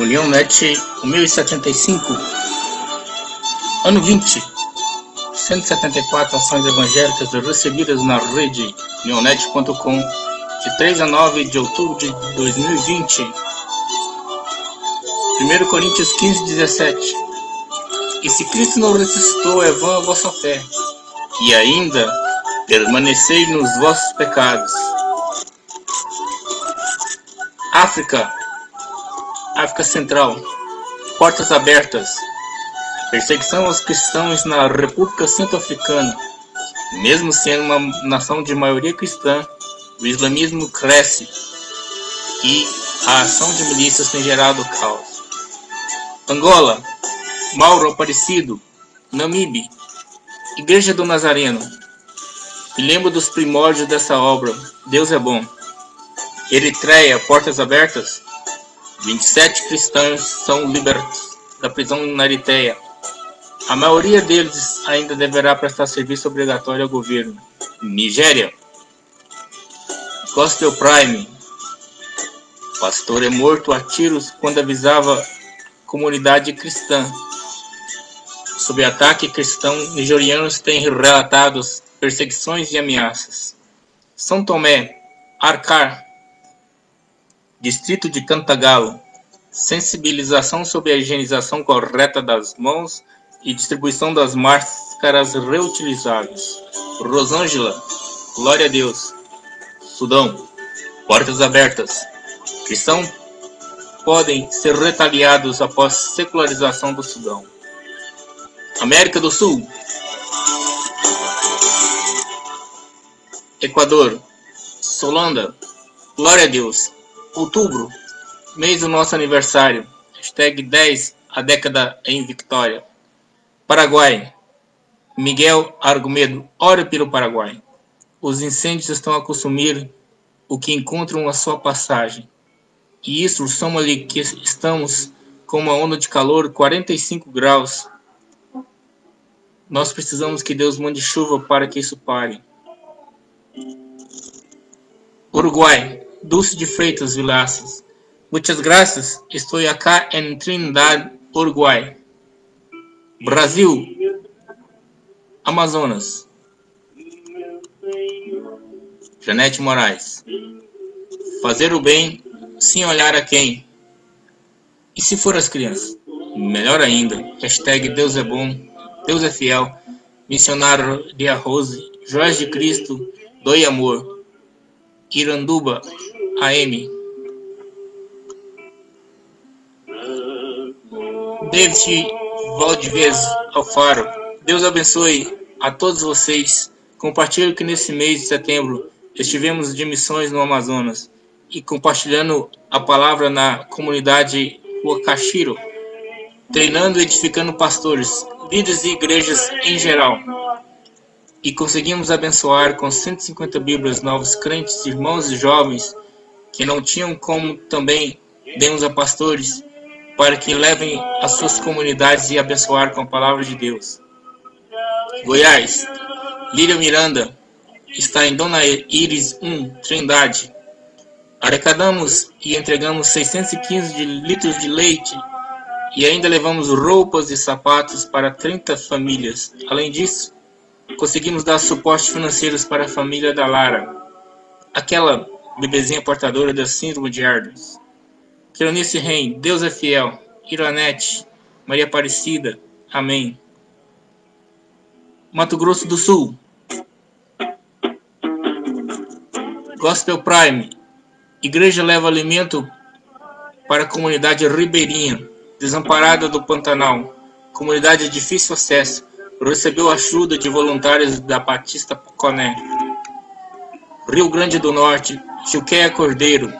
União Net 1075, ano 20, 174 ações evangélicas recebidas na rede neonet.com de 3 a 9 de outubro de 2020. 1 Coríntios 15, 17. E se Cristo não ressuscitou, é vã a vossa fé, e ainda permanecei nos vossos pecados. África, África Central, portas abertas. Perseguição aos cristãos na República Centro-Africana. Mesmo sendo uma nação de maioria cristã, o islamismo cresce e a ação de milícias tem gerado caos. Angola, Mauro Aparecido, Namibe, Igreja do Nazareno. Me lembro dos primórdios dessa obra. Deus é bom. Eritreia, portas abertas. 27 cristãos são libertos da prisão na Eritreia. A maioria deles ainda deverá prestar serviço obrigatório ao governo. Nigéria. Gospel Prime. Pastor é morto a tiros quando avisava comunidade cristã. Sob ataque cristão, nigerianos têm relatado perseguições e ameaças. São Tomé, Arcar, Distrito de Cantagalo. Sensibilização sobre a higienização correta das mãos e distribuição das máscaras reutilizáveis. Rosângela, glória a Deus. Sudão, portas abertas. Cristãos podem ser retaliados após secularização do Sudão. América do Sul. Equador. Solanda. Glória a Deus. Outubro. Mês do nosso aniversário. Hashtag 10. A década em Vitória. Paraguai. Miguel Argumedo, ore pelo Paraguai. Os incêndios estão a consumir o que encontram a sua passagem. E isso soma-lhe que estamos com uma onda de calor 45 graus. Nós precisamos que Deus mande chuva para que isso pare. Uruguai, Dulce de Freitas Vilaças. Muitas graças, estou acá em Trindade, Uruguai. Brasil, Amazonas. Janete Moraes. Fazer o bem sem olhar a quem. E se for as crianças? Melhor ainda. Hashtag Deus é bom, Deus é fiel. Missionário de Arroz, Jorge de Cristo, Doi Amor. Iranduba, AM. David Valdivez Alfaro. Deus abençoe a todos vocês. Compartilhe que nesse mês de setembro estivemos de missões no Amazonas e compartilhando a palavra na comunidade Wakashiro, treinando e edificando pastores, líderes e igrejas em geral. E conseguimos abençoar com 150 Bíblias novos crentes, irmãos e jovens que não tinham como também demos a pastores para que levem as suas comunidades e abençoar com a palavra de Deus. Goiás, Líria Miranda está em Dona Iris 1, Trindade. Arrecadamos e entregamos 615 de litros de leite e ainda levamos roupas e sapatos para 30 famílias. Além disso, conseguimos dar suporte financeiros para a família da Lara, aquela bebezinha portadora da síndrome de Ardens. Cleonice Reim, Deus é fiel. Iranete, Maria Aparecida, Amém. Mato Grosso do Sul. Gospel Prime. Igreja leva alimento para a comunidade ribeirinha, desamparada do Pantanal. Comunidade de difícil acesso. Recebeu ajuda de voluntários da Batista Poconé. Rio Grande do Norte. Juqueia Cordeiro.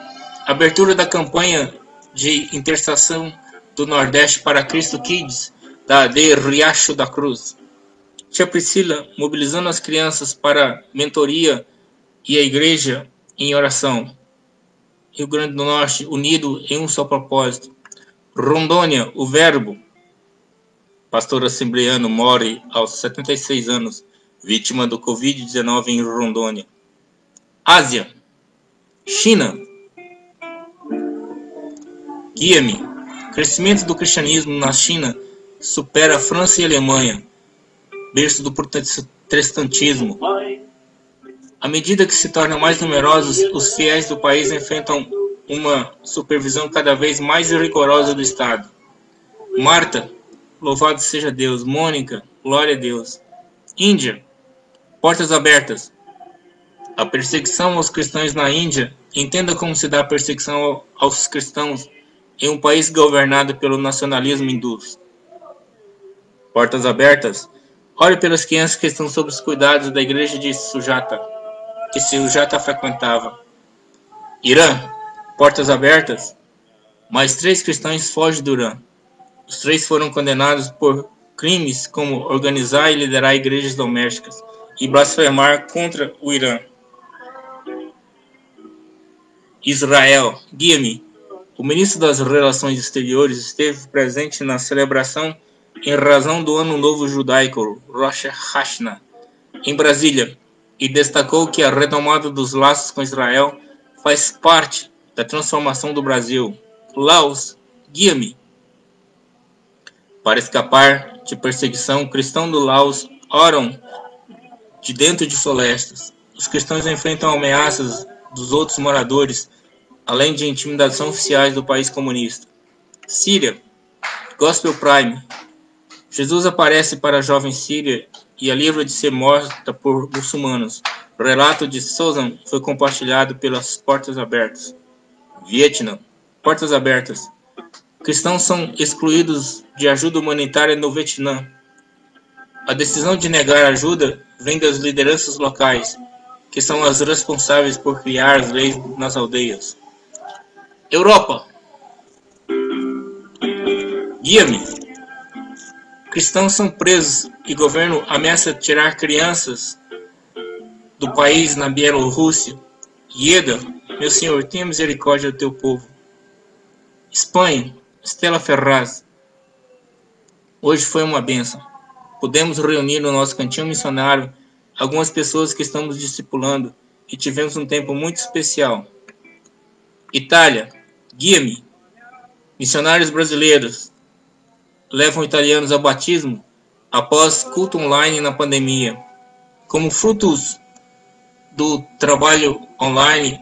Abertura da campanha de intercessão do Nordeste para Cristo Kids, da de Riacho da Cruz. Tia Priscila mobilizando as crianças para mentoria e a igreja em oração. Rio Grande do Norte unido em um só propósito. Rondônia, o Verbo. Pastor assembleano morre aos 76 anos, vítima do Covid-19 em Rondônia. Ásia, China, Guia-me. Crescimento do cristianismo na China supera a França e Alemanha, berço do protestantismo. À medida que se tornam mais numerosos, os fiéis do país enfrentam uma supervisão cada vez mais rigorosa do Estado. Marta, louvado seja Deus. Mônica, glória a Deus. Índia, portas abertas. A perseguição aos cristãos na Índia, entenda como se dá a perseguição aos cristãos em um país governado pelo nacionalismo hindu. Portas abertas. Olhe pelas crianças que estão sob os cuidados da igreja de Sujata que seu Jata frequentava. Irã, portas abertas. Mais três cristãos fogem do Irã. Os três foram condenados por crimes como organizar e liderar igrejas domésticas e blasfemar contra o Irã. Israel, guia-me. O ministro das Relações Exteriores esteve presente na celebração em razão do Ano Novo Judaico, Rosh Hashanah, em Brasília, e destacou que a retomada dos laços com Israel faz parte da transformação do Brasil. Laos, guia-me. Para escapar de perseguição, cristãos do Laos oram de dentro de florestas. Os cristãos enfrentam ameaças dos outros moradores, além de intimidação oficiais do país comunista. Síria, Gospel Prime. Jesus aparece para a jovem Síria e a livra de ser morta por muçulmanos. O relato de Susan foi compartilhado pelas Portas Abertas. Vietnã. Portas Abertas. Cristãos são excluídos de ajuda humanitária no Vietnã. A decisão de negar ajuda vem das lideranças locais, que são as responsáveis por criar as leis nas aldeias. Europa. Guia-me. Cristãos são presos e governo ameaça tirar crianças do país na Bielorrússia. Ieda, meu Senhor, tenha misericórdia do teu povo. Espanha, Estela Ferraz. Hoje foi uma benção. Pudemos reunir no nosso cantinho missionário algumas pessoas que estamos discipulando e tivemos um tempo muito especial. Itália, guia-me. Missionários brasileiros, levam italianos ao batismo após culto online na pandemia. Como frutos do trabalho online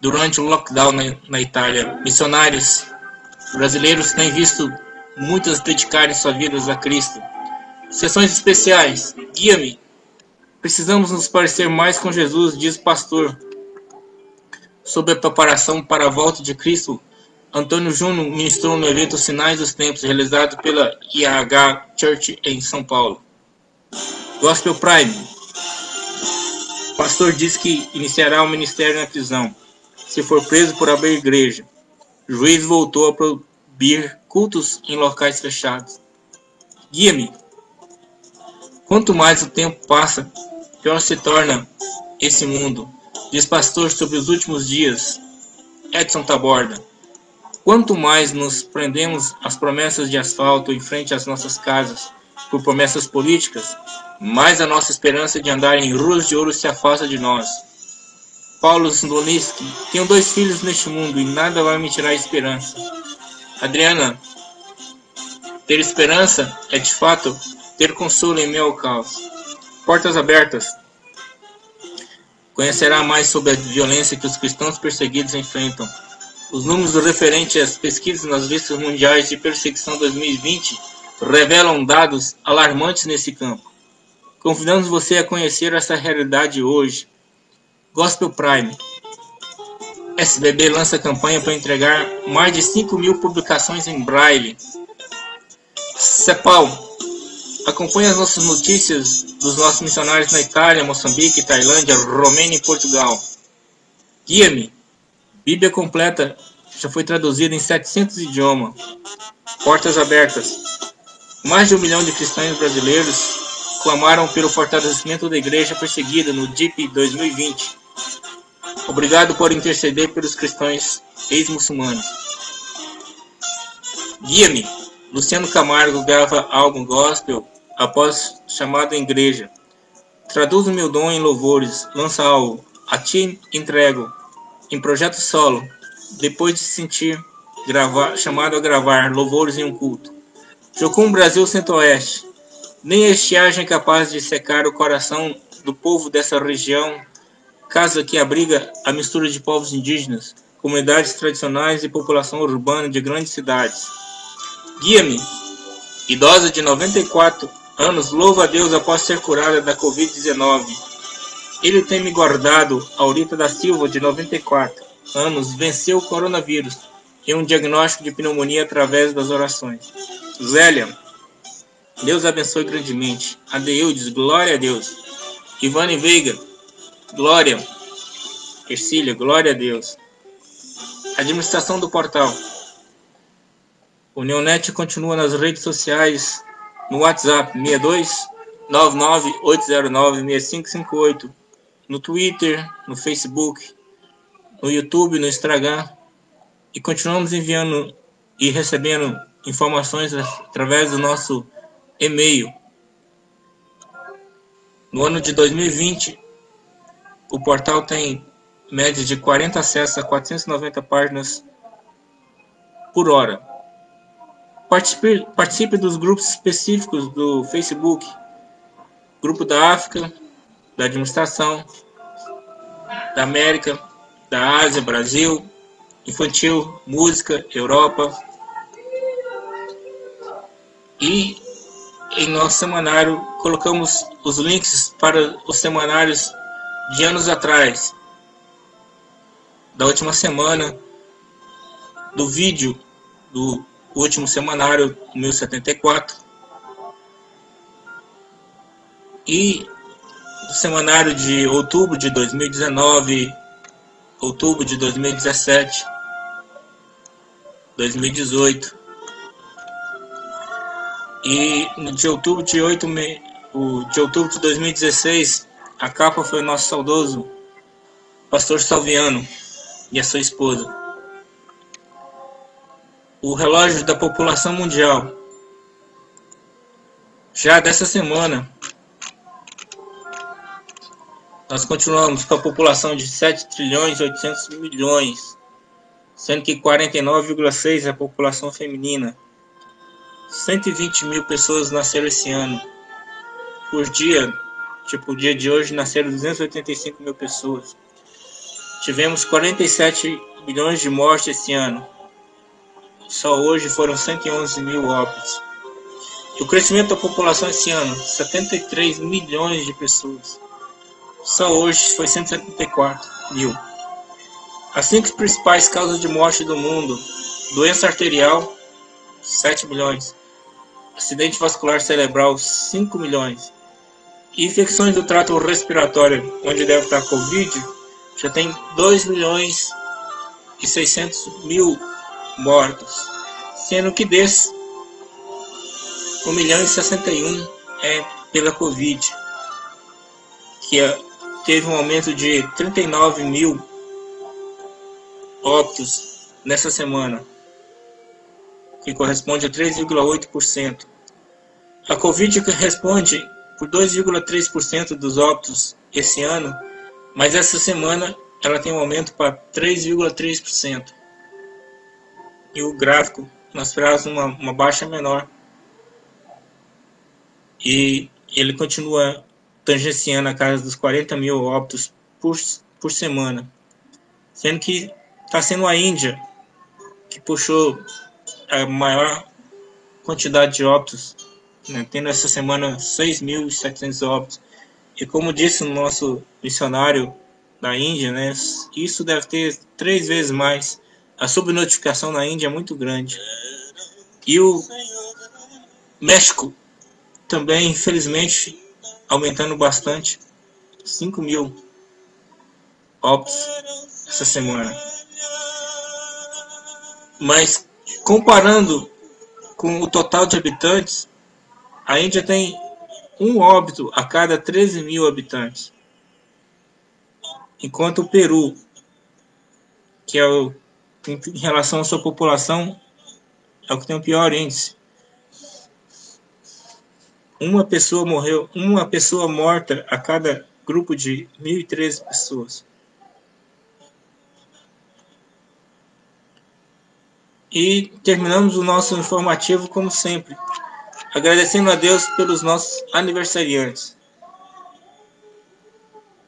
durante o lockdown na, na Itália, missionários brasileiros têm visto muitas dedicarem suas vidas a Cristo. Sessões especiais. Guia-me. Precisamos nos parecer mais com Jesus, diz o pastor. Sobre a preparação para a volta de Cristo Antônio Júnior ministrou no evento Sinais dos Tempos, realizado pela IAH Church em São Paulo. Gospel Prime. O pastor diz que iniciará o ministério na prisão, se for preso por abrir igreja. O juiz voltou a proibir cultos em locais fechados. Guia-me. Quanto mais o tempo passa, pior se torna esse mundo, diz pastor sobre os últimos dias. Edson Taborda. Quanto mais nos prendemos às promessas de asfalto em frente às nossas casas por promessas políticas, mais a nossa esperança de andar em ruas de ouro se afasta de nós. Paulo Zdoniski, tenho dois filhos neste mundo e nada vai me tirar a esperança. Adriana, ter esperança é de fato ter consolo em meu caos. Portas abertas. Conhecerá mais sobre a violência que os cristãos perseguidos enfrentam os números referentes às pesquisas nas listas mundiais de perseguição 2020 revelam dados alarmantes nesse campo. Convidamos você a conhecer essa realidade hoje. Gospel Prime. SBB lança campanha para entregar mais de 5 mil publicações em braille. CEPAL. Acompanhe as nossas notícias dos nossos missionários na Itália, Moçambique, Tailândia, Romênia e Portugal. Guia-me Bíblia completa já foi traduzida em 700 idiomas. Portas abertas. Mais de um milhão de cristãos brasileiros clamaram pelo fortalecimento da igreja perseguida no DIP 2020. Obrigado por interceder pelos cristãos ex-muçulmanos. Guia-me. Luciano Camargo grava álbum gospel após chamado em igreja. Traduz o meu dom em louvores. Lança algo. A ti entrego em projeto solo, depois de sentir gravar, chamado a gravar louvores em um culto. Jocum Brasil Centro-Oeste. Nem a estiagem é capaz de secar o coração do povo dessa região, casa que abriga a mistura de povos indígenas, comunidades tradicionais e população urbana de grandes cidades. Guia-me, idosa de 94 anos, louva a Deus após ser curada da Covid-19. Ele tem me guardado, Aurita da Silva, de 94 anos, venceu o coronavírus e um diagnóstico de pneumonia através das orações. Zélia, Deus abençoe grandemente. Adeudes, glória a Deus. Ivane Veiga, glória. Ercília, glória a Deus. Administração do portal. O Neonet continua nas redes sociais, no WhatsApp 62 809 6558, no Twitter, no Facebook, no YouTube, no Instagram, e continuamos enviando e recebendo informações através do nosso e-mail. No ano de 2020, o portal tem média de 40 acessos a 490 páginas por hora. Participe, participe dos grupos específicos do Facebook, Grupo da África, da Administração, da América, da Ásia, Brasil, Infantil, Música, Europa. E em nosso semanário colocamos os links para os semanários de anos atrás, da última semana, do vídeo do último semanário 1074 e do semanário de outubro de 2019, outubro de 2017, 2018 e de outubro de 8 o de outubro de 2016, a capa foi o nosso saudoso pastor Salviano e a sua esposa. O relógio da população mundial. Já dessa semana, nós continuamos com a população de 7 trilhões e 800 milhões, sendo que 49,6 é a população feminina 120 mil pessoas nasceram esse ano. Por dia, tipo o dia de hoje, nasceram 285 mil pessoas. Tivemos 47 milhões de mortes esse ano. Só hoje foram 111 mil óbitos. E o crescimento da população esse ano, 73 milhões de pessoas. Só hoje foi 174 mil. As cinco principais causas de morte do mundo: doença arterial, 7 milhões. Acidente vascular cerebral, 5 milhões. Infecções do trato respiratório, onde deve estar Covid, já tem 2 milhões e 600 mil mortos. Sendo que desses, 1 milhão e 61 é pela Covid, que é, teve um aumento de 39 mil óbitos nessa semana que corresponde a 3,8%. A Covid responde por 2,3% dos óbitos esse ano, mas essa semana ela tem um aumento para 3,3%. E o gráfico nós esperávamos uma, uma baixa menor. E ele continua tangenciando a casa dos 40 mil óbitos por, por semana. Sendo que está sendo a Índia que puxou a maior quantidade de óbitos, né, tendo essa semana 6.700 óbitos. E como disse o nosso missionário da Índia, né, isso deve ter três vezes mais. A subnotificação na Índia é muito grande. E o México também, infelizmente, aumentando bastante. 5 mil óbitos essa semana. Mas Comparando com o total de habitantes, a Índia tem um óbito a cada 13 mil habitantes. Enquanto o Peru, que é o, em relação à sua população, é o que tem o pior índice. Uma pessoa morreu, uma pessoa morta a cada grupo de 1.013 pessoas. E terminamos o nosso informativo como sempre, agradecendo a Deus pelos nossos aniversariantes.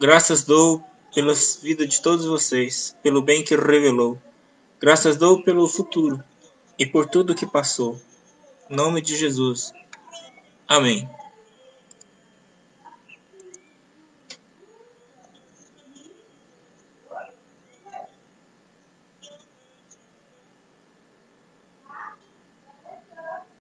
Graças dou pelas vidas de todos vocês, pelo bem que revelou. Graças dou pelo futuro e por tudo que passou. Em nome de Jesus. Amém.